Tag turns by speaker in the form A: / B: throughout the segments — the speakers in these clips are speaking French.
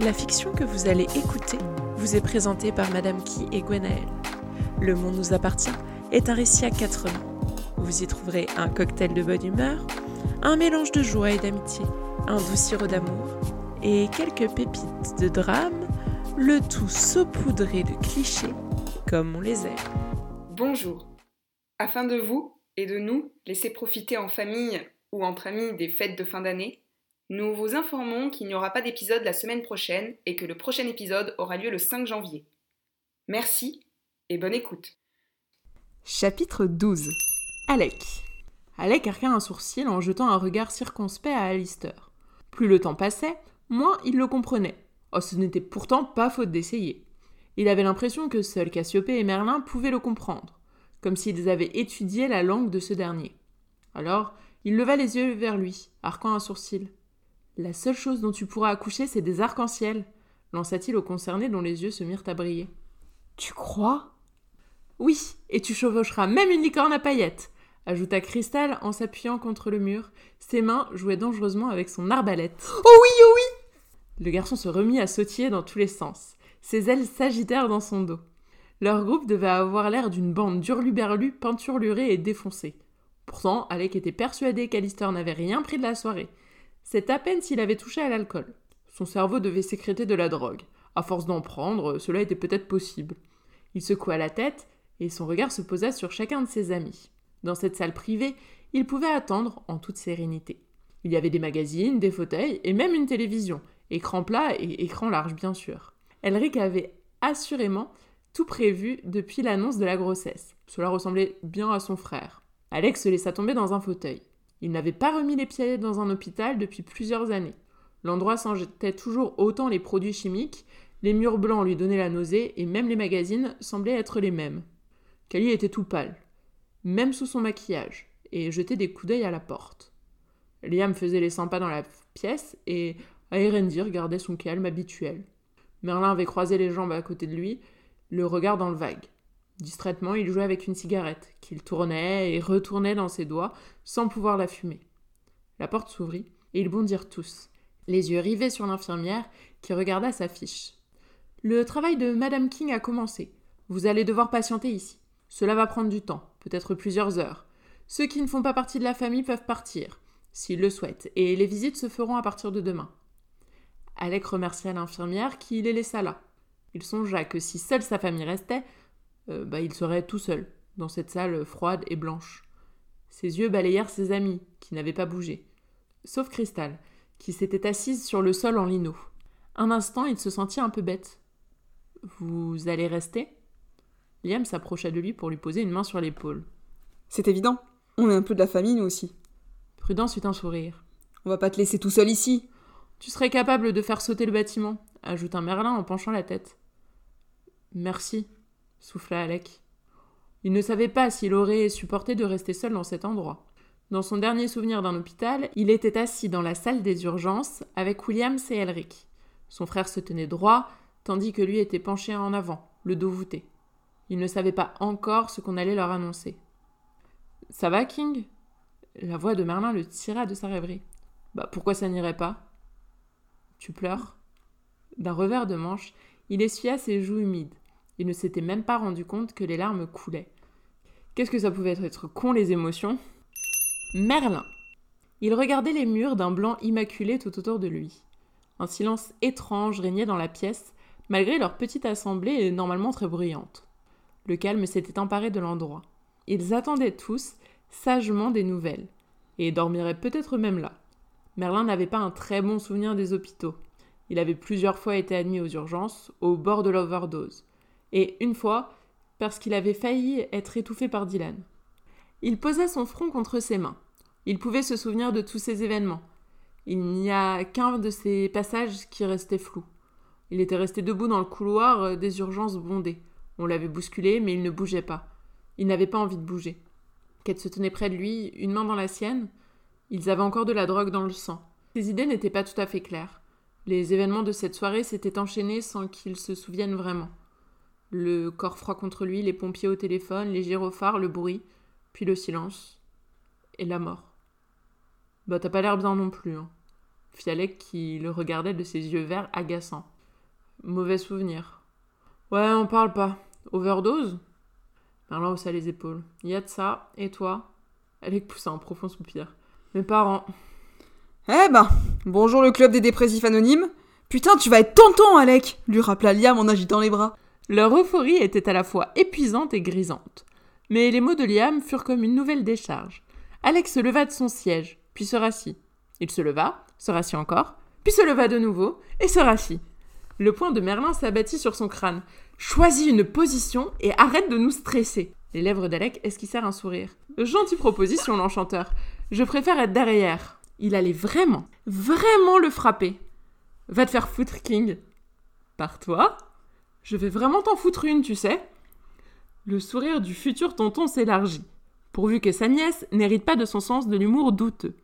A: La fiction que vous allez écouter vous est présentée par Madame Key et Gwenaël. Le monde nous appartient est un récit à quatre mains. Vous y trouverez un cocktail de bonne humeur, un mélange de joie et d'amitié, un doux sirop d'amour et quelques pépites de drame, le tout saupoudré de clichés comme on les aime.
B: Bonjour. Afin de vous et de nous laisser profiter en famille ou entre amis des fêtes de fin d'année, nous vous informons qu'il n'y aura pas d'épisode la semaine prochaine et que le prochain épisode aura lieu le 5 janvier. Merci et bonne écoute.
C: Chapitre 12 Alec. Alec arqua un sourcil en jetant un regard circonspect à Alistair. Plus le temps passait, moins il le comprenait. Oh, ce n'était pourtant pas faute d'essayer. Il avait l'impression que seuls Cassiopée et Merlin pouvaient le comprendre, comme s'ils avaient étudié la langue de ce dernier. Alors, il leva les yeux vers lui, arquant un sourcil. La seule chose dont tu pourras accoucher, c'est des arcs-en-ciel, lança-t-il au concerné dont les yeux se mirent à briller.
D: Tu crois?
C: Oui, et tu chevaucheras même une licorne à paillettes, ajouta Cristal en s'appuyant contre le mur. Ses mains jouaient dangereusement avec son arbalète.
D: Oh oui, oh oui
C: Le garçon se remit à sautiller dans tous les sens. Ses ailes s'agitèrent dans son dos. Leur groupe devait avoir l'air d'une bande d'hurluberlus peinturlurés et défoncés. Pourtant, Alec était persuadé qu'Alistair n'avait rien pris de la soirée. C'est à peine s'il avait touché à l'alcool. Son cerveau devait sécréter de la drogue. À force d'en prendre, cela était peut-être possible. Il secoua la tête, et son regard se posa sur chacun de ses amis. Dans cette salle privée, il pouvait attendre en toute sérénité. Il y avait des magazines, des fauteuils et même une télévision, écran plat et écran large bien sûr. Elric avait assurément tout prévu depuis l'annonce de la grossesse. Cela ressemblait bien à son frère. Alex se laissa tomber dans un fauteuil. Il n'avait pas remis les pieds dans un hôpital depuis plusieurs années. L'endroit sentait toujours autant les produits chimiques, les murs blancs lui donnaient la nausée, et même les magazines semblaient être les mêmes. Cali était tout pâle, même sous son maquillage, et jetait des coups d'œil à la porte. Liam faisait les 100 pas dans la pièce, et Aerendir gardait son calme habituel. Merlin avait croisé les jambes à côté de lui, le regard dans le vague. Distraitement, il jouait avec une cigarette, qu'il tournait et retournait dans ses doigts, sans pouvoir la fumer. La porte s'ouvrit, et ils bondirent tous, les yeux rivés sur l'infirmière, qui regarda sa fiche. Le travail de Madame King a commencé. Vous allez devoir patienter ici. Cela va prendre du temps, peut-être plusieurs heures. Ceux qui ne font pas partie de la famille peuvent partir, s'ils le souhaitent, et les visites se feront à partir de demain. Alec remercia l'infirmière qui les laissa là. Il songea que si seule sa famille restait, euh, bah, il serait tout seul, dans cette salle froide et blanche. Ses yeux balayèrent ses amis, qui n'avaient pas bougé. Sauf Cristal, qui s'était assise sur le sol en lino. Un instant, il se sentit un peu bête. Vous allez rester? Liam s'approcha de lui pour lui poser une main sur l'épaule.
D: C'est évident. On est un peu de la famille, nous aussi.
C: Prudence eut un sourire.
D: On va pas te laisser tout seul ici.
C: Tu serais capable de faire sauter le bâtiment, ajouta Merlin en penchant la tête. Merci, souffla Alec. Il ne savait pas s'il aurait supporté de rester seul dans cet endroit. Dans son dernier souvenir d'un hôpital, il était assis dans la salle des urgences avec William et Elric. Son frère se tenait droit, tandis que lui était penché en avant, le dos voûté. Il ne savait pas encore ce qu'on allait leur annoncer. Ça va, King? La voix de Merlin le tira de sa rêverie. Bah pourquoi ça n'irait pas Tu pleures? D'un revers de manche, il essuya ses joues humides. Il ne s'était même pas rendu compte que les larmes coulaient. Qu'est-ce que ça pouvait être con les émotions? Merlin. Il regardait les murs d'un blanc immaculé tout autour de lui. Un silence étrange régnait dans la pièce, malgré leur petite assemblée normalement très bruyante. Le calme s'était emparé de l'endroit. Ils attendaient tous, sagement, des nouvelles, et dormiraient peut-être même là. Merlin n'avait pas un très bon souvenir des hôpitaux. Il avait plusieurs fois été admis aux urgences, au bord de l'overdose et une fois, parce qu'il avait failli être étouffé par Dylan. Il posa son front contre ses mains. Il pouvait se souvenir de tous ces événements. Il n'y a qu'un de ces passages qui restait flou. Il était resté debout dans le couloir des urgences bondées. On l'avait bousculé, mais il ne bougeait pas. Il n'avait pas envie de bouger. Kate se tenait près de lui, une main dans la sienne. Ils avaient encore de la drogue dans le sang. Ses idées n'étaient pas tout à fait claires. Les événements de cette soirée s'étaient enchaînés sans qu'il se souvienne vraiment le corps froid contre lui, les pompiers au téléphone, les gyrophares, le bruit, puis le silence, et la mort. Bah t'as pas l'air bien non plus, hein. Fialek qui le regardait de ses yeux verts agaçants. Mauvais souvenir. Ouais, on parle pas. Overdose? Merlin haussa les épaules. Y a de ça, et toi? Alec poussa un profond soupir. Mes parents.
D: Eh ben, bonjour le club des dépressifs anonymes. Putain, tu vas être tonton, Alec lui rappela Liam en agitant les bras.
C: Leur euphorie était à la fois épuisante et grisante. Mais les mots de Liam furent comme une nouvelle décharge. Alex se leva de son siège, puis se rassit. Il se leva, se rassit encore, puis se leva de nouveau et se rassit. Le poing de Merlin s'abattit sur son crâne. Choisis une position et arrête de nous stresser. Les lèvres d'Alec esquissèrent un sourire. Gentille proposition, l'enchanteur. Je préfère être derrière. Il allait vraiment, vraiment le frapper. Va te faire foutre, King. Par toi Je vais vraiment t'en foutre une, tu sais. Le sourire du futur tonton s'élargit, pourvu que sa nièce n'hérite pas de son sens de l'humour douteux.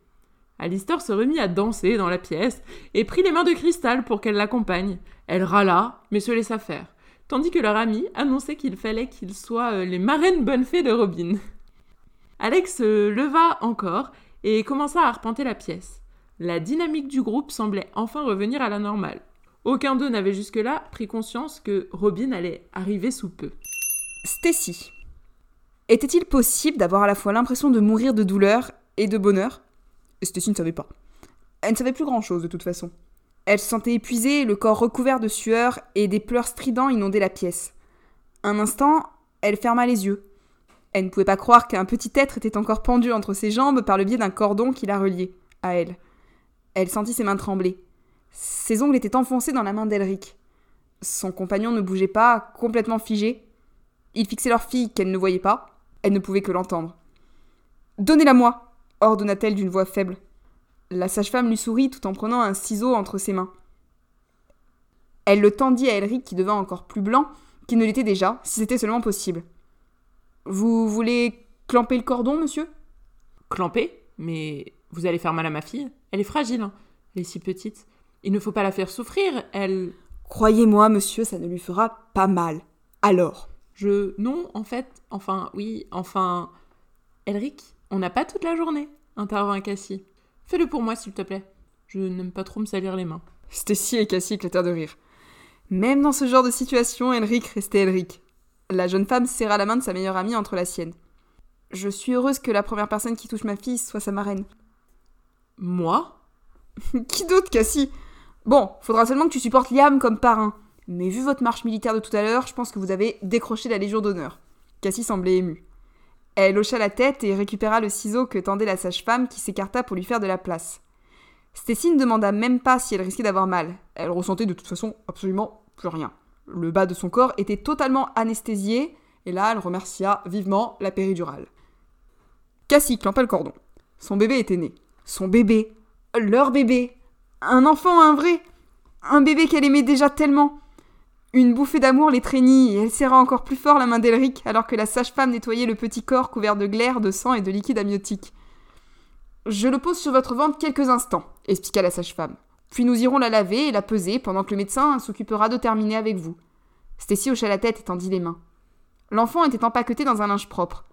C: Alistair se remit à danser dans la pièce et prit les mains de Cristal pour qu'elle l'accompagne. Elle râla, mais se laissa faire, tandis que leur ami annonçait qu'il fallait qu'ils soient euh, les marraines bonnes fées de Robin. Alex se leva encore et commença à arpenter la pièce. La dynamique du groupe semblait enfin revenir à la normale. Aucun d'eux n'avait jusque-là pris conscience que Robin allait arriver sous peu.
D: Stacy. Était-il possible d'avoir à la fois l'impression de mourir de douleur et de bonheur? Stacy ne savait pas. Elle ne savait plus grand-chose de toute façon. Elle se sentait épuisée, le corps recouvert de sueur et des pleurs stridents inondaient la pièce. Un instant, elle ferma les yeux. Elle ne pouvait pas croire qu'un petit être était encore pendu entre ses jambes par le biais d'un cordon qui la reliait à elle. Elle sentit ses mains trembler. Ses ongles étaient enfoncés dans la main d'Elric. Son compagnon ne bougeait pas, complètement figé. Il fixait leur fille qu'elle ne voyait pas. Elle ne pouvait que l'entendre. Donnez-la moi ordonna-t-elle d'une voix faible. La sage-femme lui sourit tout en prenant un ciseau entre ses mains. Elle le tendit à Elric qui devint encore plus blanc qu'il ne l'était déjà, si c'était seulement possible. Vous voulez clamper le cordon, monsieur?
C: Clamper? Mais vous allez faire mal à ma fille? Elle est fragile, hein. elle est si petite. Il ne faut pas la faire souffrir, elle.
D: Croyez-moi, monsieur, ça ne lui fera pas mal. Alors
C: Je. Non, en fait, enfin, oui, enfin. Elric, on n'a pas toute la journée, intervint Cassie. Fais-le pour moi, s'il te plaît. Je n'aime pas trop me salir les mains.
D: Stacy et Cassie éclatèrent de rire. Même dans ce genre de situation, Elric restait Elric. La jeune femme serra la main de sa meilleure amie entre la sienne. Je suis heureuse que la première personne qui touche ma fille soit sa marraine.
C: Moi?
D: Qui d'autre, Cassie? Bon, faudra seulement que tu supportes Liam comme parrain. Mais vu votre marche militaire de tout à l'heure, je pense que vous avez décroché la Légion d'honneur. Cassie semblait émue. Elle hocha la tête et récupéra le ciseau que tendait la sage-femme qui s'écarta pour lui faire de la place. Stacy ne demanda même pas si elle risquait d'avoir mal. Elle ressentait de toute façon absolument plus rien. Le bas de son corps était totalement anesthésié, et là elle remercia vivement la péridurale. Cassie clampa le cordon. Son bébé était né. Son bébé. Leur bébé. Un enfant, un vrai. Un bébé qu'elle aimait déjà tellement. Une bouffée d'amour l'étreignit et elle serra encore plus fort la main d'Elric alors que la sage-femme nettoyait le petit corps couvert de glaire, de sang et de liquide amniotique. Je le pose sur votre ventre quelques instants, expliqua la sage-femme. Puis nous irons la laver et la peser pendant que le médecin s'occupera de terminer avec vous. Stacy hocha la tête et tendit les mains. L'enfant était empaqueté dans un linge propre.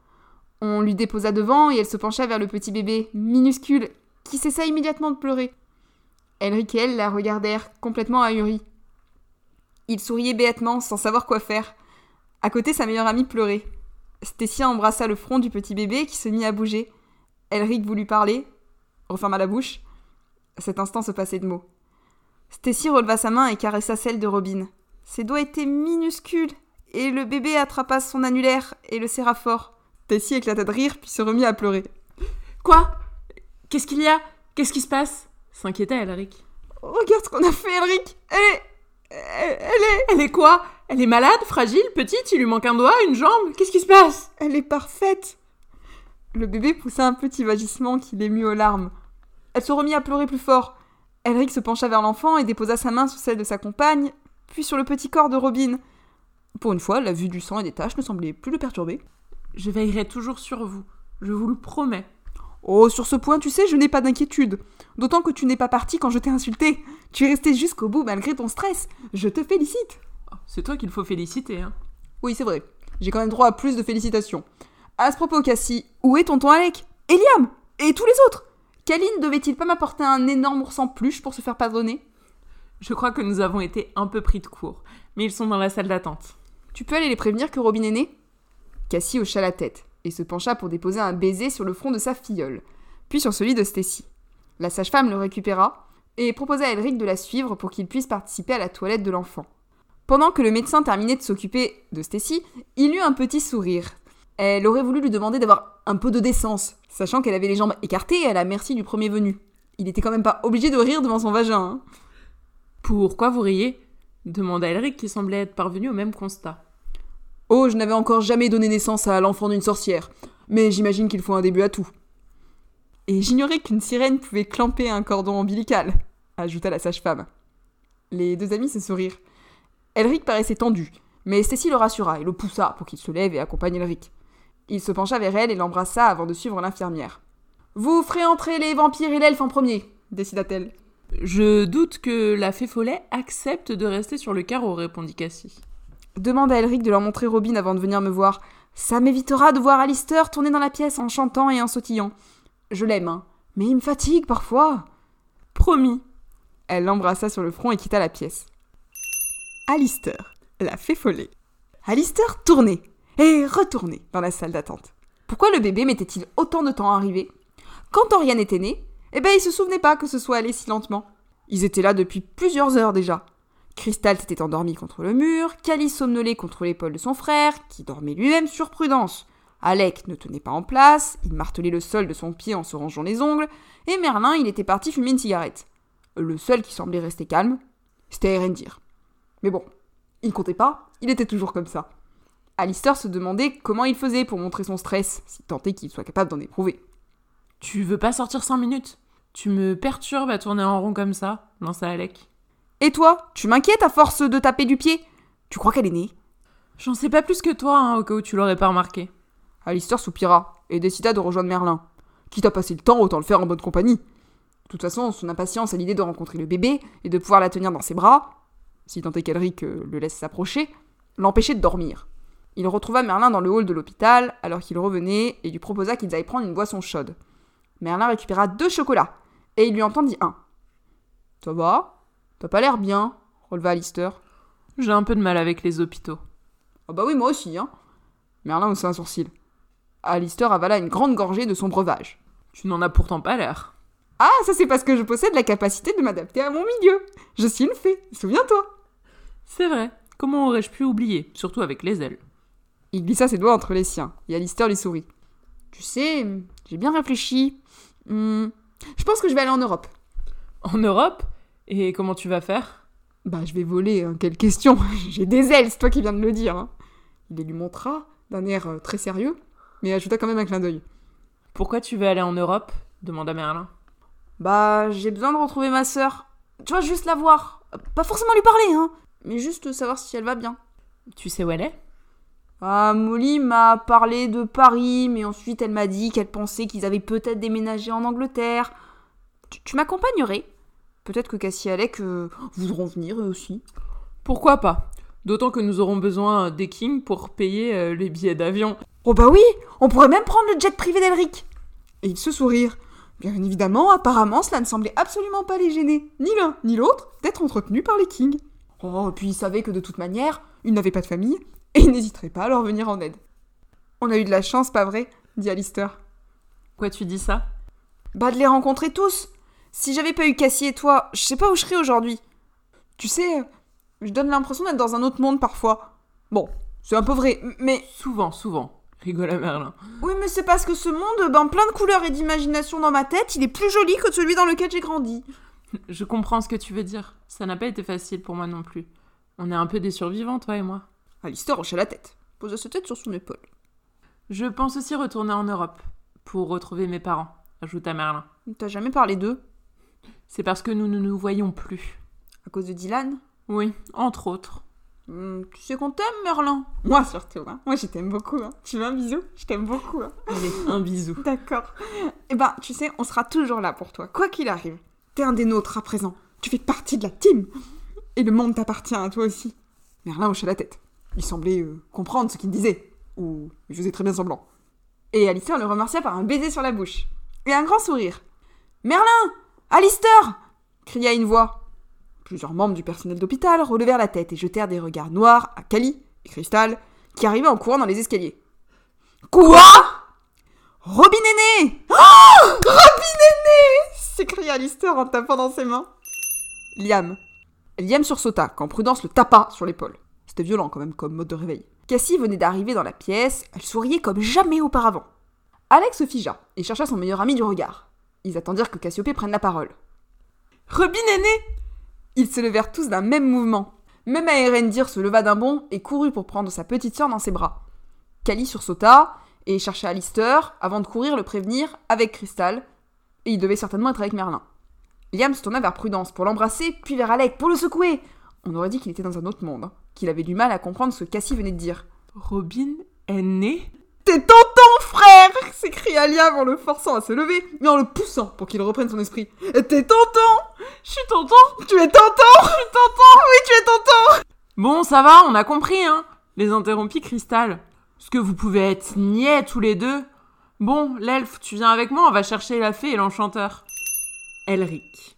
D: On lui déposa devant et elle se pencha vers le petit bébé, minuscule, qui cessa immédiatement de pleurer. Elric et elle la regardèrent, complètement ahuris. Il souriait béatement, sans savoir quoi faire. À côté, sa meilleure amie pleurait. Stacy embrassa le front du petit bébé qui se mit à bouger. Elric voulut parler, referma la bouche. Cet instant se passait de mots. Stacy releva sa main et caressa celle de Robin. Ses doigts étaient minuscules, et le bébé attrapa son annulaire et le serra fort. Stacy éclata de rire puis se remit à pleurer.
C: Quoi? Qu'est-ce qu'il y a? Qu'est-ce qui se passe? S'inquiétait Elric.
D: Regarde ce qu'on a fait, Elric Elle est. Elle, est.
C: Elle est quoi? Elle est malade, fragile, petite, il lui manque un doigt, une jambe? Qu'est-ce qui se passe?
D: Elle est parfaite Le bébé poussa un petit vagissement qui l'émut aux larmes. Elle se remit à pleurer plus fort. Elric se pencha vers l'enfant et déposa sa main sous celle de sa compagne, puis sur le petit corps de Robin. Pour une fois, la vue du sang et des taches ne semblait plus le perturber.
C: Je veillerai toujours sur vous, je vous le promets.
D: Oh, sur ce point, tu sais, je n'ai pas d'inquiétude. D'autant que tu n'es pas parti quand je t'ai insulté. Tu es resté jusqu'au bout malgré ton stress. Je te félicite.
C: Oh, c'est toi qu'il faut féliciter, hein.
D: Oui, c'est vrai. J'ai quand même droit à plus de félicitations. À ce propos, Cassie, où est tonton Alec? Et Liam? Et tous les autres? Kaline devait-il pas m'apporter un énorme ours en peluche pour se faire pardonner?
C: Je crois que nous avons été un peu pris de court, mais ils sont dans la salle d'attente.
D: Tu peux aller les prévenir que Robin est née Cassie hocha la tête et se pencha pour déposer un baiser sur le front de sa filleule, puis sur celui de Stacy. La sage-femme le récupéra et proposa à Elric de la suivre pour qu'il puisse participer à la toilette de l'enfant. Pendant que le médecin terminait de s'occuper de Stacy, il eut un petit sourire. Elle aurait voulu lui demander d'avoir un peu de décence, sachant qu'elle avait les jambes écartées et à la merci du premier venu. Il était quand même pas obligé de rire devant son vagin. Hein.
C: Pourquoi vous riez? demanda Elric qui semblait être parvenu au même constat.
D: Oh, je n'avais encore jamais donné naissance à l'enfant d'une sorcière, mais j'imagine qu'il faut un début à tout. Et j'ignorais qu'une sirène pouvait clamper un cordon ombilical, ajouta la sage-femme. Les deux amis se sourirent. Elric paraissait tendu, mais Stacy le rassura et le poussa pour qu'il se lève et accompagne Elric. Il se pencha vers elle et l'embrassa avant de suivre l'infirmière. Vous ferez entrer les vampires et l'elfe en premier, décida-t-elle.
C: Je doute que la fée follet accepte de rester sur le carreau, répondit Cassie.
D: Demande à Elric de leur montrer Robin avant de venir me voir. Ça m'évitera de voir Alistair tourner dans la pièce en chantant et en sautillant. Je l'aime, hein, mais il me fatigue parfois.
C: Promis.
D: Elle l'embrassa sur le front et quitta la pièce. Alistair, la fée follet. Alistair tournait et retournait dans la salle d'attente. Pourquoi le bébé mettait-il autant de temps à arriver? Quand Oriane était née, eh ben il se souvenait pas que ce soit allé si lentement. Ils étaient là depuis plusieurs heures déjà. Crystal s'était endormi contre le mur, Cali somnolait contre l'épaule de son frère, qui dormait lui-même sur Prudence. Alec ne tenait pas en place, il martelait le sol de son pied en se rangeant les ongles, et Merlin, il était parti fumer une cigarette. Le seul qui semblait rester calme, c'était Erendir. Mais bon, il comptait pas, il était toujours comme ça. Alistair se demandait comment il faisait pour montrer son stress, si tant est qu'il soit capable d'en éprouver.
C: Tu veux pas sortir cinq minutes? Tu me perturbes à tourner en rond comme ça, lança Alec.
D: Et toi, tu m'inquiètes à force de taper du pied? Tu crois qu'elle est née?
C: J'en sais pas plus que toi, hein, au cas où tu l'aurais pas remarqué.
D: Alistair soupira et décida de rejoindre Merlin. Quitte à passer le temps, autant le faire en bonne compagnie. De toute façon, son impatience à l'idée de rencontrer le bébé et de pouvoir la tenir dans ses bras, si tant est qu'Elric le laisse s'approcher, l'empêchait de dormir. Il retrouva Merlin dans le hall de l'hôpital alors qu'il revenait et lui proposa qu'ils aillent prendre une boisson chaude. Merlin récupéra deux chocolats et il lui entendit un. Ça va? T'as pas l'air bien, releva Alistair.
C: J'ai un peu de mal avec les hôpitaux.
D: Ah bah oui, moi aussi, hein. Merlin haussa un sourcil. Alistair avala une grande gorgée de son breuvage.
C: Tu n'en as pourtant pas l'air.
D: Ah, ça c'est parce que je possède la capacité de m'adapter à mon milieu. Je suis une fée, souviens-toi.
C: C'est vrai. Comment aurais-je pu oublier, surtout avec les ailes?
D: Il glissa ses doigts entre les siens, et Alistair lui sourit. Tu sais, j'ai bien réfléchi. Hmm, je pense que je vais aller en Europe.
C: En Europe? Et comment tu vas faire?
D: Bah, je vais voler, hein, quelle question J'ai des ailes, c'est toi qui viens de le dire. Hein. Il les lui montra, d'un air euh, très sérieux, mais ajouta quand même un clin d'œil.
C: Pourquoi tu veux aller en Europe? demanda Merlin.
D: Bah, j'ai besoin de retrouver ma sœur. Tu vois, juste la voir. Pas forcément lui parler, hein, mais juste savoir si elle va bien.
C: Tu sais où elle est?
D: Ah, Molly m'a parlé de Paris, mais ensuite elle m'a dit qu'elle pensait qu'ils avaient peut-être déménagé en Angleterre. Tu, tu m'accompagnerais? Peut-être que Cassie et Alec euh, voudront venir eux aussi.
C: Pourquoi pas D'autant que nous aurons besoin des Kings pour payer euh, les billets d'avion.
D: Oh bah oui On pourrait même prendre le jet privé d'Elric Et ils se sourirent. Bien évidemment, apparemment, cela ne semblait absolument pas les gêner, ni l'un ni l'autre, d'être entretenus par les Kings. Oh, et puis ils savaient que de toute manière, ils n'avaient pas de famille, et ils n'hésiteraient pas à leur venir en aide. On a eu de la chance, pas vrai dit Alistair.
C: Quoi tu dis ça?
D: Bah de les rencontrer tous si j'avais pas eu Cassie et toi, je sais pas où je serais aujourd'hui. Tu sais, je donne l'impression d'être dans un autre monde parfois. Bon, c'est un peu vrai, mais.
C: Souvent, souvent, rigola Merlin.
D: Oui, mais c'est parce que ce monde, ben plein de couleurs et d'imagination dans ma tête, il est plus joli que celui dans lequel j'ai grandi.
C: Je comprends ce que tu veux dire. Ça n'a pas été facile pour moi non plus. On est un peu des survivants, toi et moi.
D: Alistair hocha la tête, posa sa tête sur son épaule.
C: Je pense aussi retourner en Europe, pour retrouver mes parents, ajouta Merlin.
D: T'as jamais parlé d'eux?
C: C'est parce que nous ne nous voyons plus.
D: À cause de Dylan?
C: Oui, entre autres.
D: Hmm, tu sais qu'on t'aime, Merlin? Moi surtout, hein. Moi je t'aime beaucoup. Hein. Tu veux un bisou? Je t'aime beaucoup. Hein.
C: Allez, un bisou.
D: D'accord. Eh ben, tu sais, on sera toujours là pour toi, quoi qu'il arrive. T'es un des nôtres à présent. Tu fais partie de la team. Et le monde t'appartient à toi aussi. Merlin hochait la tête. Il semblait euh, comprendre ce qu'il disait. Ou il faisait très bien semblant. Et Alistair le remercia par un baiser sur la bouche. Et un grand sourire. Merlin Alistair cria une voix. Plusieurs membres du personnel d'hôpital relevèrent la tête et jetèrent des regards noirs à Cali et Crystal, qui arrivaient en courant dans les escaliers. Quoi? Robin est né oh Robin est né s'écria Lister en tapant dans ses mains. Liam. Liam sursauta quand Prudence le tapa sur l'épaule. C'était violent quand même comme mode de réveil. Cassie venait d'arriver dans la pièce, elle souriait comme jamais auparavant. Alex se figea et chercha son meilleur ami du regard. Ils attendirent que Cassiopée prenne la parole. Robin est né Ils se levèrent tous d'un même mouvement. Même Aérendir se leva d'un bond et courut pour prendre sa petite sœur dans ses bras. Cali sursauta et chercha Alistair avant de courir le prévenir avec Crystal, et il devait certainement être avec Merlin. Liam se tourna vers Prudence pour l'embrasser, puis vers Alec pour le secouer. On aurait dit qu'il était dans un autre monde, qu'il avait du mal à comprendre ce que Cassie venait de dire.
C: Robin est né?
D: T'es tonton, frère s'écria Liam en le forçant à se lever, mais en le poussant pour qu'il reprenne son esprit. T'es tonton
C: Je suis tonton
D: Tu es tonton Je suis tonton Oui, tu es tonton
C: Bon, ça va, on a compris, hein Les interrompit Cristal. Est-ce que vous pouvez être niais tous les deux Bon, l'elfe, tu viens avec moi, on va chercher la fée et l'enchanteur. Elric.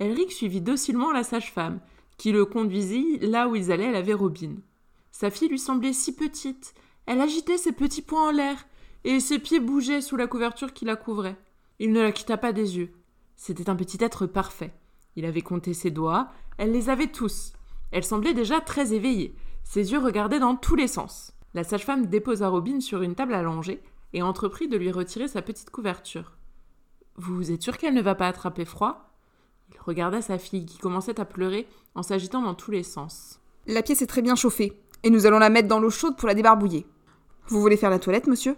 C: Elric suivit docilement la sage-femme, qui le conduisit là où ils allaient à la Robin. Sa fille lui semblait si petite, elle agitait ses petits poings en l'air, et ses pieds bougeaient sous la couverture qui la couvrait. Il ne la quitta pas des yeux. C'était un petit être parfait. Il avait compté ses doigts, elle les avait tous. Elle semblait déjà très éveillée. Ses yeux regardaient dans tous les sens. La sage-femme déposa Robin sur une table allongée et entreprit de lui retirer sa petite couverture. Vous êtes sûr qu'elle ne va pas attraper froid? Il regarda sa fille qui commençait à pleurer en s'agitant dans tous les sens.
D: La pièce est très bien chauffée, et nous allons la mettre dans l'eau chaude pour la débarbouiller. Vous voulez faire la toilette, monsieur?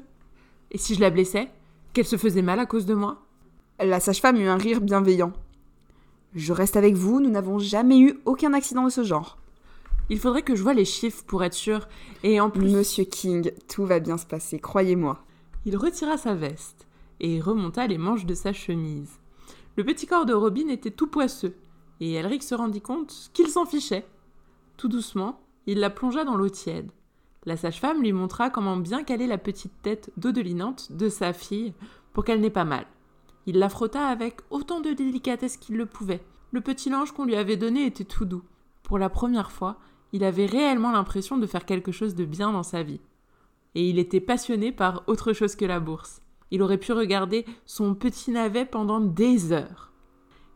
C: Et si je la blessais Qu'elle se faisait mal à cause de moi?
D: La sage-femme eut un rire bienveillant. Je reste avec vous, nous n'avons jamais eu aucun accident de ce genre.
C: Il faudrait que je vois les chiffres pour être sûr. Et en plus.
D: Monsieur King, tout va bien se passer, croyez-moi.
C: Il retira sa veste et remonta les manches de sa chemise. Le petit corps de Robin était tout poisseux, et Elric se rendit compte qu'il s'en fichait. Tout doucement, il la plongea dans l'eau tiède. La sage-femme lui montra comment bien caler la petite tête dodelinante de sa fille pour qu'elle n'ait pas mal. Il la frotta avec autant de délicatesse qu'il le pouvait. Le petit linge qu'on lui avait donné était tout doux. Pour la première fois, il avait réellement l'impression de faire quelque chose de bien dans sa vie. Et il était passionné par autre chose que la bourse. Il aurait pu regarder son petit navet pendant des heures.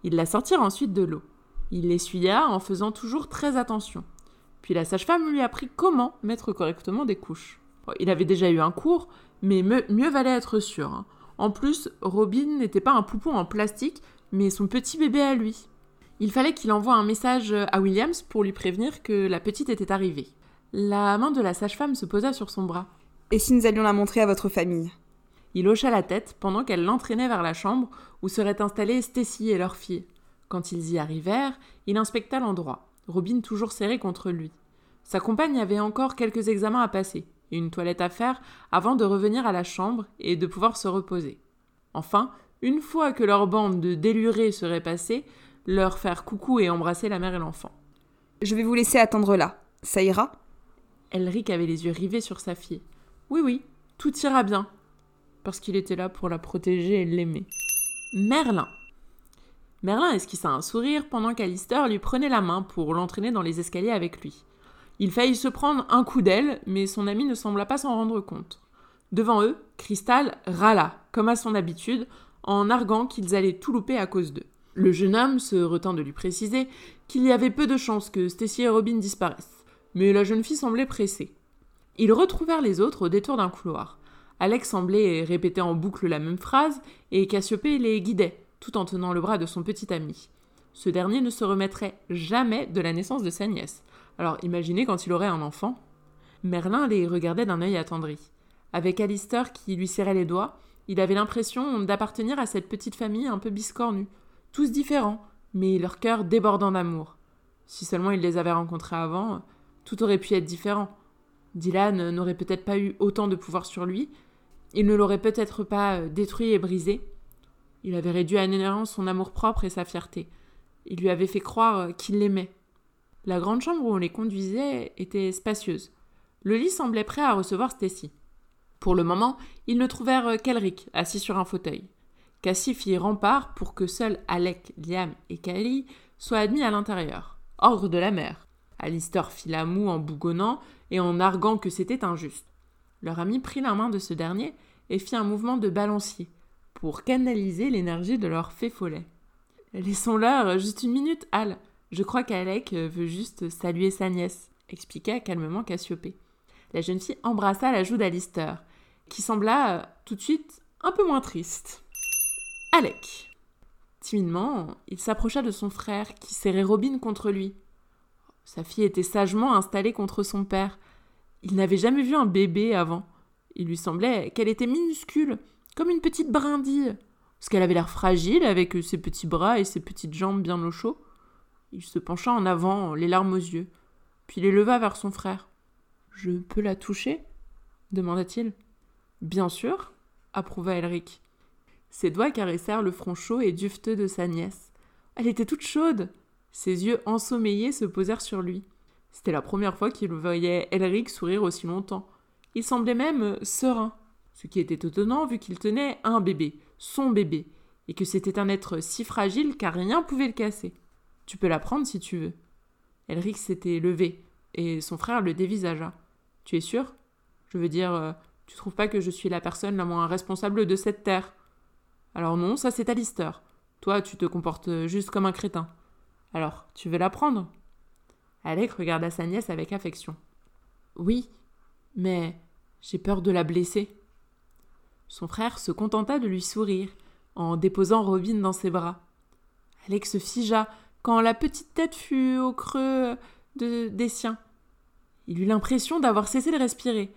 C: Il la sortirent ensuite de l'eau. Il l'essuya en faisant toujours très attention. Puis la sage-femme lui apprit comment mettre correctement des couches. il avait déjà eu un cours, mais mieux valait être sûr. Hein. En plus, Robin n'était pas un poupon en plastique, mais son petit bébé à lui. Il fallait qu'il envoie un message à Williams pour lui prévenir que la petite était arrivée. La main de la sage-femme se posa sur son bras.
D: Et si nous allions la montrer à votre famille?
C: Il hocha la tête pendant qu'elle l'entraînait vers la chambre où seraient installées Stacy et leur fille. Quand ils y arrivèrent, il inspecta l'endroit, Robin toujours serrée contre lui. Sa compagne avait encore quelques examens à passer et une toilette à faire avant de revenir à la chambre et de pouvoir se reposer. Enfin, une fois que leur bande de délurés serait passée, leur faire coucou et embrasser la mère et l'enfant.
D: Je vais vous laisser attendre là. Ça ira?
C: Elric avait les yeux rivés sur sa fille. Oui, oui, tout ira bien. Parce qu'il était là pour la protéger et l'aimer. Merlin. Merlin esquissa un sourire pendant qu'Alister lui prenait la main pour l'entraîner dans les escaliers avec lui. Il faillit se prendre un coup d'aile, mais son ami ne sembla pas s'en rendre compte. Devant eux, Cristal râla, comme à son habitude, en arguant qu'ils allaient tout louper à cause d'eux. Le jeune homme se retint de lui préciser qu'il y avait peu de chances que Stacy et Robin disparaissent, mais la jeune fille semblait pressée. Ils retrouvèrent les autres au détour d'un couloir. Alex semblait répéter en boucle la même phrase, et Cassiopée les guidait, tout en tenant le bras de son petit ami. Ce dernier ne se remettrait jamais de la naissance de sa nièce. Alors imaginez quand il aurait un enfant. Merlin les regardait d'un œil attendri. Avec Alistair qui lui serrait les doigts, il avait l'impression d'appartenir à cette petite famille un peu biscornue, tous différents, mais leur cœur débordant d'amour. Si seulement il les avait rencontrés avant, tout aurait pu être différent. Dylan n'aurait peut-être pas eu autant de pouvoir sur lui, il ne l'aurait peut-être pas euh, détruit et brisé. Il avait réduit à néant son amour-propre et sa fierté. Il lui avait fait croire euh, qu'il l'aimait. La grande chambre où on les conduisait était spacieuse. Le lit semblait prêt à recevoir Stacy. Pour le moment, ils ne trouvèrent euh, qu'Elric, assis sur un fauteuil. Cassie fit rempart pour que seuls Alec, Liam et Kali soit admis à l'intérieur. Ordre de la mère. Alistair fit la moue en bougonnant et en arguant que c'était injuste. Leur ami prit la main de ce dernier et fit un mouvement de balancier pour canaliser l'énergie de leur fée follet. Laissons-leur juste une minute, Al. Je crois qu'Alec veut juste saluer sa nièce, expliqua calmement Cassiopée. La jeune fille embrassa la joue d'Alistair, qui sembla euh, tout de suite un peu moins triste. Alec. Timidement, il s'approcha de son frère, qui serrait Robin contre lui. Sa fille était sagement installée contre son père. Il n'avait jamais vu un bébé avant. Il lui semblait qu'elle était minuscule, comme une petite brindille, parce qu'elle avait l'air fragile avec ses petits bras et ses petites jambes bien au chaud. Il se pencha en avant, les larmes aux yeux, puis les leva vers son frère. Je peux la toucher? demanda-t-il. Bien sûr, approuva Elric. Ses doigts caressèrent le front chaud et duveteux de sa nièce. Elle était toute chaude. Ses yeux ensommeillés se posèrent sur lui. C'était la première fois qu'il voyait Elric sourire aussi longtemps. Il semblait même serein, ce qui était étonnant vu qu'il tenait un bébé, son bébé, et que c'était un être si fragile car rien pouvait le casser. Tu peux la prendre si tu veux. Elric s'était levé, et son frère le dévisagea. Tu es sûr? Je veux dire, euh, tu trouves pas que je suis la personne la moins responsable de cette terre? Alors non, ça c'est Alistair. Toi, tu te comportes juste comme un crétin. Alors, tu veux la prendre Alec regarda sa nièce avec affection. Oui, mais j'ai peur de la blesser. Son frère se contenta de lui sourire en déposant Robin dans ses bras. Alec se figea quand la petite tête fut au creux de, des siens. Il eut l'impression d'avoir cessé de respirer.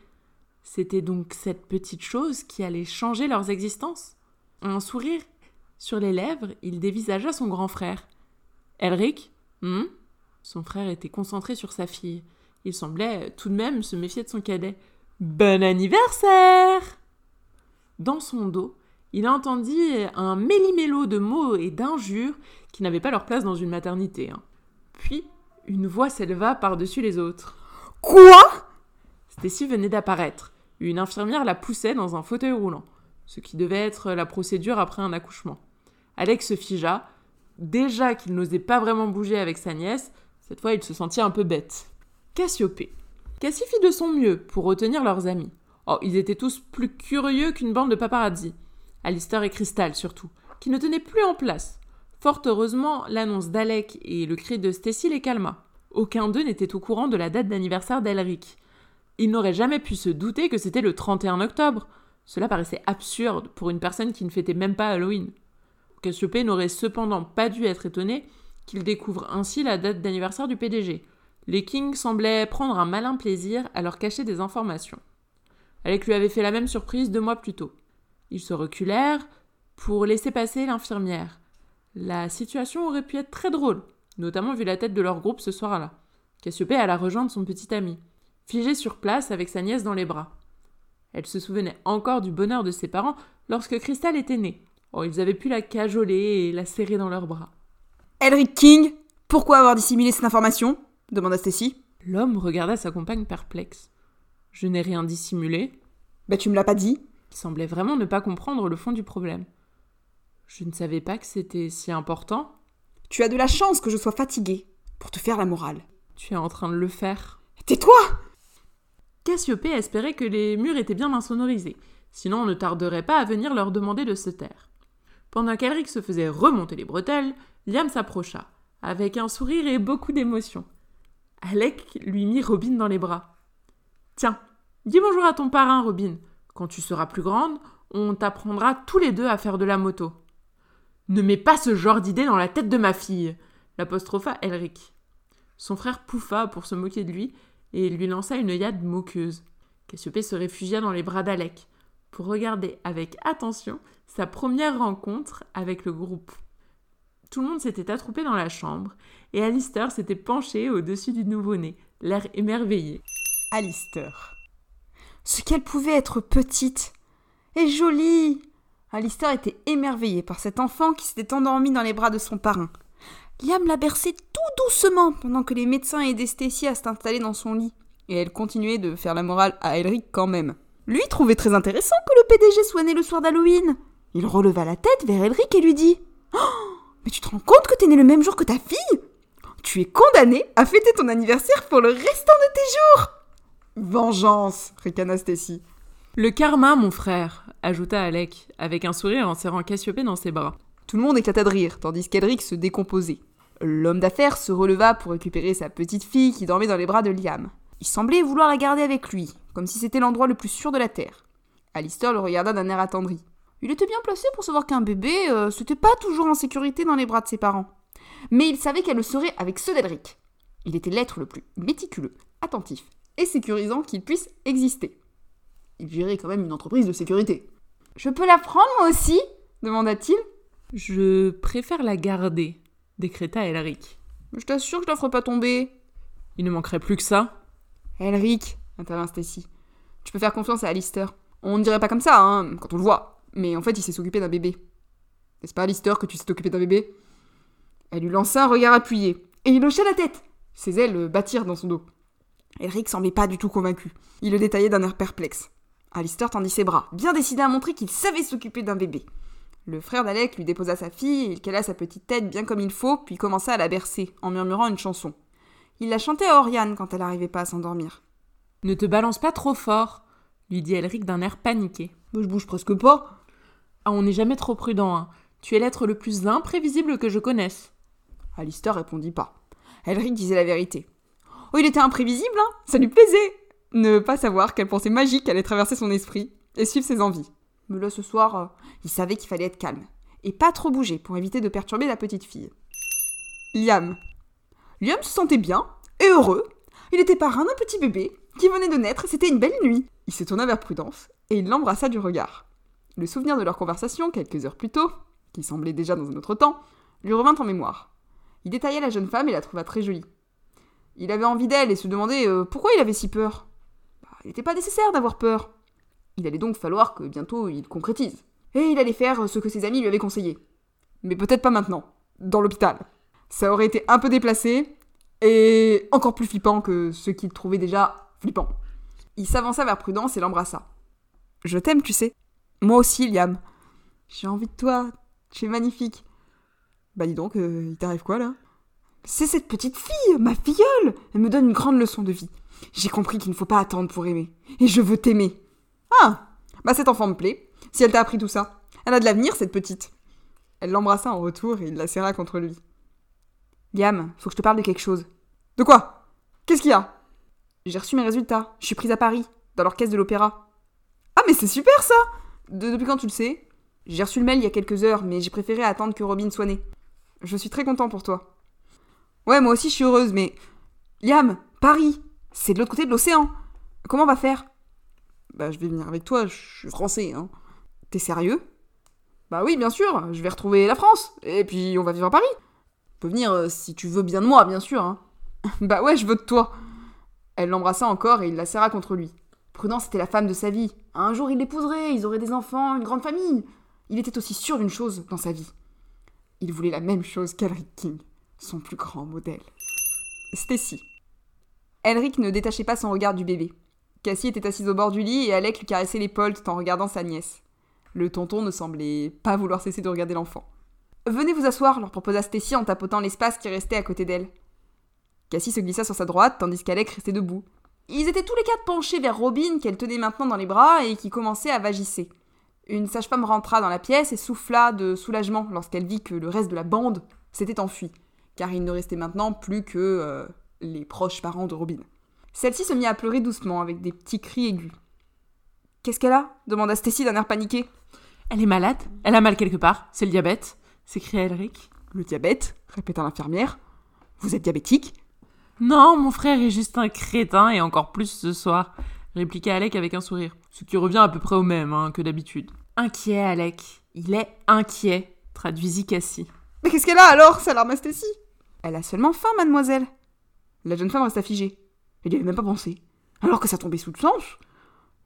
C: C'était donc cette petite chose qui allait changer leurs existences. Un sourire sur les lèvres, il dévisagea son grand frère. Elric hmm Son frère était concentré sur sa fille. Il semblait tout de même se méfier de son cadet. Bon anniversaire Dans son dos, il entendit un méli-mélo de mots et d'injures qui n'avaient pas leur place dans une maternité. Hein. Puis, une voix s'éleva par-dessus les autres.
D: Quoi?
C: Stacy venait d'apparaître. Une infirmière la poussait dans un fauteuil roulant, ce qui devait être la procédure après un accouchement. Alex se figea. Déjà qu'il n'osait pas vraiment bouger avec sa nièce, cette fois il se sentit un peu bête. Cassiopée. Cassie fit de son mieux pour retenir leurs amis. Oh, ils étaient tous plus curieux qu'une bande de paparazzi. Alistair et Crystal surtout, qui ne tenaient plus en place. Fort heureusement, l'annonce d'Alec et le cri de Stacy les calma. Aucun d'eux n'était au courant de la date d'anniversaire d'Elric. Ils n'auraient jamais pu se douter que c'était le 31 octobre. Cela paraissait absurde pour une personne qui ne fêtait même pas Halloween. Cassiopée n'aurait cependant pas dû être étonné qu'il découvre ainsi la date d'anniversaire du PDG. Les Kings semblaient prendre un malin plaisir à leur cacher des informations. Alec lui avait fait la même surprise deux mois plus tôt. Ils se reculèrent pour laisser passer l'infirmière. La situation aurait pu être très drôle, notamment vu la tête de leur groupe ce soir-là. Cassiopée alla rejoindre son petit ami, figé sur place avec sa nièce dans les bras. Elle se souvenait encore du bonheur de ses parents lorsque Crystal était née. Oh, ils avaient pu la cajoler et la serrer dans leurs bras.
D: Elric King, pourquoi avoir dissimulé cette information? demanda Stacy.
C: L'homme regarda sa compagne perplexe. Je n'ai rien dissimulé.
D: Bah tu me l'as pas dit.
C: Il semblait vraiment ne pas comprendre le fond du problème. Je ne savais pas que c'était si important.
D: Tu as de la chance que je sois fatiguée pour te faire la morale.
C: Tu es en train de le faire.
D: Tais-toi
C: Cassiopée espérait que les murs étaient bien insonorisés, sinon on ne tarderait pas à venir leur demander de se taire. Pendant qu'Elric se faisait remonter les bretelles, Liam s'approcha, avec un sourire et beaucoup d'émotion. Alec lui mit Robin dans les bras. Tiens, dis bonjour à ton parrain, Robin. Quand tu seras plus grande, on t'apprendra tous les deux à faire de la moto. Ne mets pas ce genre d'idée dans la tête de ma fille, l'apostropha Elric. Son frère pouffa pour se moquer de lui et lui lança une œillade moqueuse. Cassiopée se réfugia dans les bras d'Alec pour regarder avec attention sa première rencontre avec le groupe. Tout le monde s'était attroupé dans la chambre et Alistair s'était penché au-dessus du nouveau-né, l'air émerveillé.
D: Alistair. Ce qu'elle pouvait être petite et jolie Alistair était émerveillé par cet enfant qui s'était endormi dans les bras de son parrain. Liam la berçait tout doucement pendant que les médecins aidaient Stacy à s'installer dans son lit. Et elle continuait de faire la morale à Elric quand même. Lui trouvait très intéressant que le PDG soit né le soir d'Halloween. Il releva la tête vers Elric et lui dit oh, Mais tu te rends compte que t'es né le même jour que ta fille? Tu es condamné à fêter ton anniversaire pour le restant de tes jours Vengeance, ricana Stacy.
C: Le karma, mon frère, ajouta Alec, avec un sourire en serrant Cassiopée dans ses bras.
D: Tout le monde éclata de rire, tandis qu'Elric se décomposait. L'homme d'affaires se releva pour récupérer sa petite fille qui dormait dans les bras de Liam. Il semblait vouloir la garder avec lui, comme si c'était l'endroit le plus sûr de la Terre. Alistair le regarda d'un air attendri. Il était bien placé pour savoir qu'un bébé, euh, c'était pas toujours en sécurité dans les bras de ses parents. Mais il savait qu'elle le serait avec ceux d'Elric. Il était l'être le plus méticuleux, attentif et sécurisant qu'il puisse exister. Il gérait quand même une entreprise de sécurité. Je peux la prendre moi aussi demanda-t-il.
C: Je préfère la garder, décréta Elric.
D: Je t'assure que je la ferai pas tomber.
C: Il ne manquerait plus que ça.
D: Elric, intervint Stacy. Tu peux faire confiance à Alistair. On ne dirait pas comme ça, hein, quand on le voit. Mais en fait, il sait s'occuper d'un bébé. N'est-ce pas, Alistair, que tu sais t'occuper d'un bébé? Elle lui lança un regard appuyé. Et il hocha la tête. Ses ailes battirent dans son dos. Elric semblait pas du tout convaincu. Il le détaillait d'un air perplexe. Alistair tendit ses bras, bien décidé à montrer qu'il savait s'occuper d'un bébé. Le frère d'Alec lui déposa sa fille, il cala sa petite tête bien comme il faut, puis commença à la bercer, en murmurant une chanson. Il la chantait à Oriane quand elle n'arrivait pas à s'endormir.
C: Ne te balance pas trop fort, lui dit Elric d'un air paniqué.
D: je bouge presque pas.
C: Ah, on n'est jamais trop prudent, hein. Tu es l'être le plus imprévisible que je connaisse.
D: Alistair répondit pas. Elric disait la vérité. Oh, il était imprévisible, hein Ça lui plaisait Ne pas savoir quelle pensée magique allait traverser son esprit et suivre ses envies. Mais là, ce soir, euh, il savait qu'il fallait être calme. Et pas trop bouger pour éviter de perturber la petite fille. Liam. Liam se sentait bien et heureux. Il était parrain d'un petit bébé qui venait de naître et c'était une belle nuit. Il se tourna vers Prudence et il l'embrassa du regard. Le souvenir de leur conversation, quelques heures plus tôt, qui semblait déjà dans un autre temps, lui revint en mémoire. Il détailla la jeune femme et la trouva très jolie. Il avait envie d'elle et se demandait euh, pourquoi il avait si peur? Bah, il n'était pas nécessaire d'avoir peur. Il allait donc falloir que bientôt il concrétise. Et il allait faire ce que ses amis lui avaient conseillé. Mais peut-être pas maintenant, dans l'hôpital. Ça aurait été un peu déplacé et encore plus flippant que ce qu'il trouvait déjà flippant. Il s'avança vers Prudence et l'embrassa. Je t'aime, tu sais. Moi aussi, Liam. J'ai envie de toi. Tu es magnifique. Bah dis donc, euh, il t'arrive quoi là? C'est cette petite fille, ma filleule Elle me donne une grande leçon de vie. J'ai compris qu'il ne faut pas attendre pour aimer. Et je veux t'aimer. Ah Bah cette enfant me plaît. Si elle t'a appris tout ça. Elle a de l'avenir, cette petite. Elle l'embrassa en retour et il la serra contre lui. Liam, faut que je te parle de quelque chose. De quoi? Qu'est-ce qu'il y a? J'ai reçu mes résultats. Je suis prise à Paris, dans l'orchestre de l'opéra. Ah mais c'est super ça Depuis quand tu le sais? J'ai reçu le mail il y a quelques heures, mais j'ai préféré attendre que Robin soit née. Je suis très content pour toi. Ouais, moi aussi je suis heureuse, mais... Liam, Paris C'est de l'autre côté de l'océan Comment on va faire? Bah je vais venir avec toi, je suis français, hein. T'es sérieux? Bah oui, bien sûr, je vais retrouver la France, et puis on va vivre à Paris. Tu peux venir euh, si tu veux bien de moi, bien sûr, hein. bah ouais, je veux de toi. Elle l'embrassa encore et il la serra contre lui. Prudence était la femme de sa vie. Un jour il l'épouserait, ils auraient des enfants, une grande famille. Il était aussi sûr d'une chose dans sa vie. Il voulait la même chose qu'Elric King, son plus grand modèle. Stacy. Elric ne détachait pas son regard du bébé. Cassie était assise au bord du lit et Alec lui caressait l'épaule tout en regardant sa nièce. Le tonton ne semblait pas vouloir cesser de regarder l'enfant. Venez vous asseoir, leur proposa Stacy en tapotant l'espace qui restait à côté d'elle. Cassie se glissa sur sa droite tandis qu'Alec restait debout. Ils étaient tous les quatre penchés vers Robin qu'elle tenait maintenant dans les bras et qui commençait à vagisser. Une sage-femme rentra dans la pièce et souffla de soulagement lorsqu'elle vit que le reste de la bande s'était enfui, car il ne restait maintenant plus que euh, les proches parents de Robin. Celle-ci se mit à pleurer doucement avec des petits cris aigus. Qu'est-ce qu'elle a demanda Stacy d'un air paniqué.
C: Elle est malade Elle a mal quelque part C'est le diabète s'écria Elric.
D: Le diabète répéta l'infirmière. Vous êtes diabétique?
C: Non, mon frère est juste un crétin et encore plus ce soir, répliqua Alec avec un sourire. Ce qui revient à peu près au même hein, que d'habitude. Inquiet, Alec. Il est inquiet, traduisit Cassie.
D: Mais qu'est-ce qu'elle a alors s'alarma Stacy? Elle a seulement faim, mademoiselle. La jeune femme resta figée. Elle n'y avait même pas pensé. Alors que ça tombait sous le sens.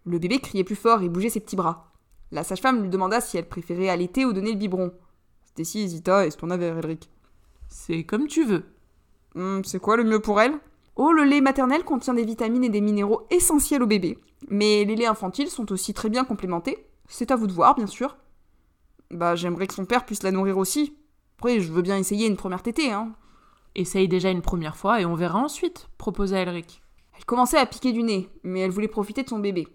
D: Le bébé criait plus fort et bougeait ses petits bras. La sage-femme lui demanda si elle préférait allaiter ou donner le biberon. Stacy hésita et se tourna vers Elric.
C: C'est comme tu veux.
D: Hum, c'est quoi le mieux pour elle? Oh, le lait maternel contient des vitamines et des minéraux essentiels au bébé. Mais les laits infantiles sont aussi très bien complémentés. C'est à vous de voir, bien sûr. Bah, j'aimerais que son père puisse la nourrir aussi. Après, je veux bien essayer une première tétée, hein.
C: Essaye déjà une première fois et on verra ensuite, proposa Elric.
D: Elle commençait à piquer du nez, mais elle voulait profiter de son bébé.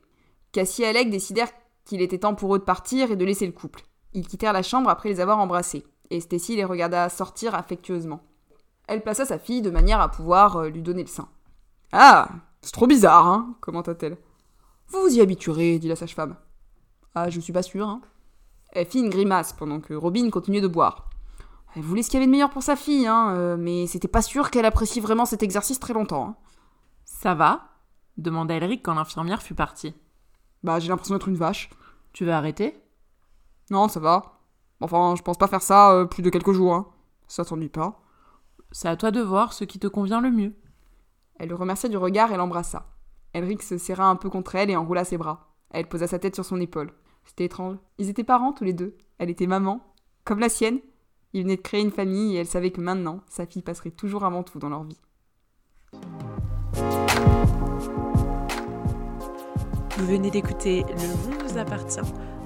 D: Cassie et Alec décidèrent qu'il était temps pour eux de partir et de laisser le couple. Ils quittèrent la chambre après les avoir embrassés, et Stacy les regarda sortir affectueusement. Elle plaça sa fille de manière à pouvoir euh, lui donner le sein. Ah, c'est trop bizarre, hein commenta-t-elle. Vous vous y habituerez, dit la sage-femme. Ah, je suis pas sûre, hein. Elle fit une grimace pendant que Robin continuait de boire. Elle voulait ce qu'il y avait de meilleur pour sa fille, hein, euh, mais c'était pas sûr qu'elle apprécie vraiment cet exercice très longtemps. hein.
C: Ça va demanda Elric quand l'infirmière fut partie.
D: Bah, j'ai l'impression d'être une vache.
C: Tu veux arrêter?
D: Non, ça va. Enfin, je pense pas faire ça euh, plus de quelques jours. Hein. Ça t'ennuie pas.
C: C'est à toi de voir ce qui te convient le mieux.
D: Elle le remercia du regard et l'embrassa. Elric se serra un peu contre elle et enroula ses bras. Elle posa sa tête sur son épaule. C'était étrange. Ils étaient parents tous les deux. Elle était maman, comme la sienne. Ils venaient de créer une famille et elle savait que maintenant, sa fille passerait toujours avant tout dans leur vie.
A: Vous venez d'écouter Le Monde nous appartient,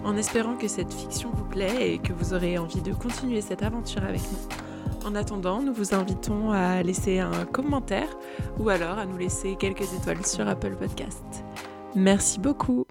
A: en espérant que cette fiction vous plaît et que vous aurez envie de continuer cette aventure avec nous. En attendant, nous vous invitons à laisser un commentaire ou alors à nous laisser quelques étoiles sur Apple Podcast. Merci beaucoup.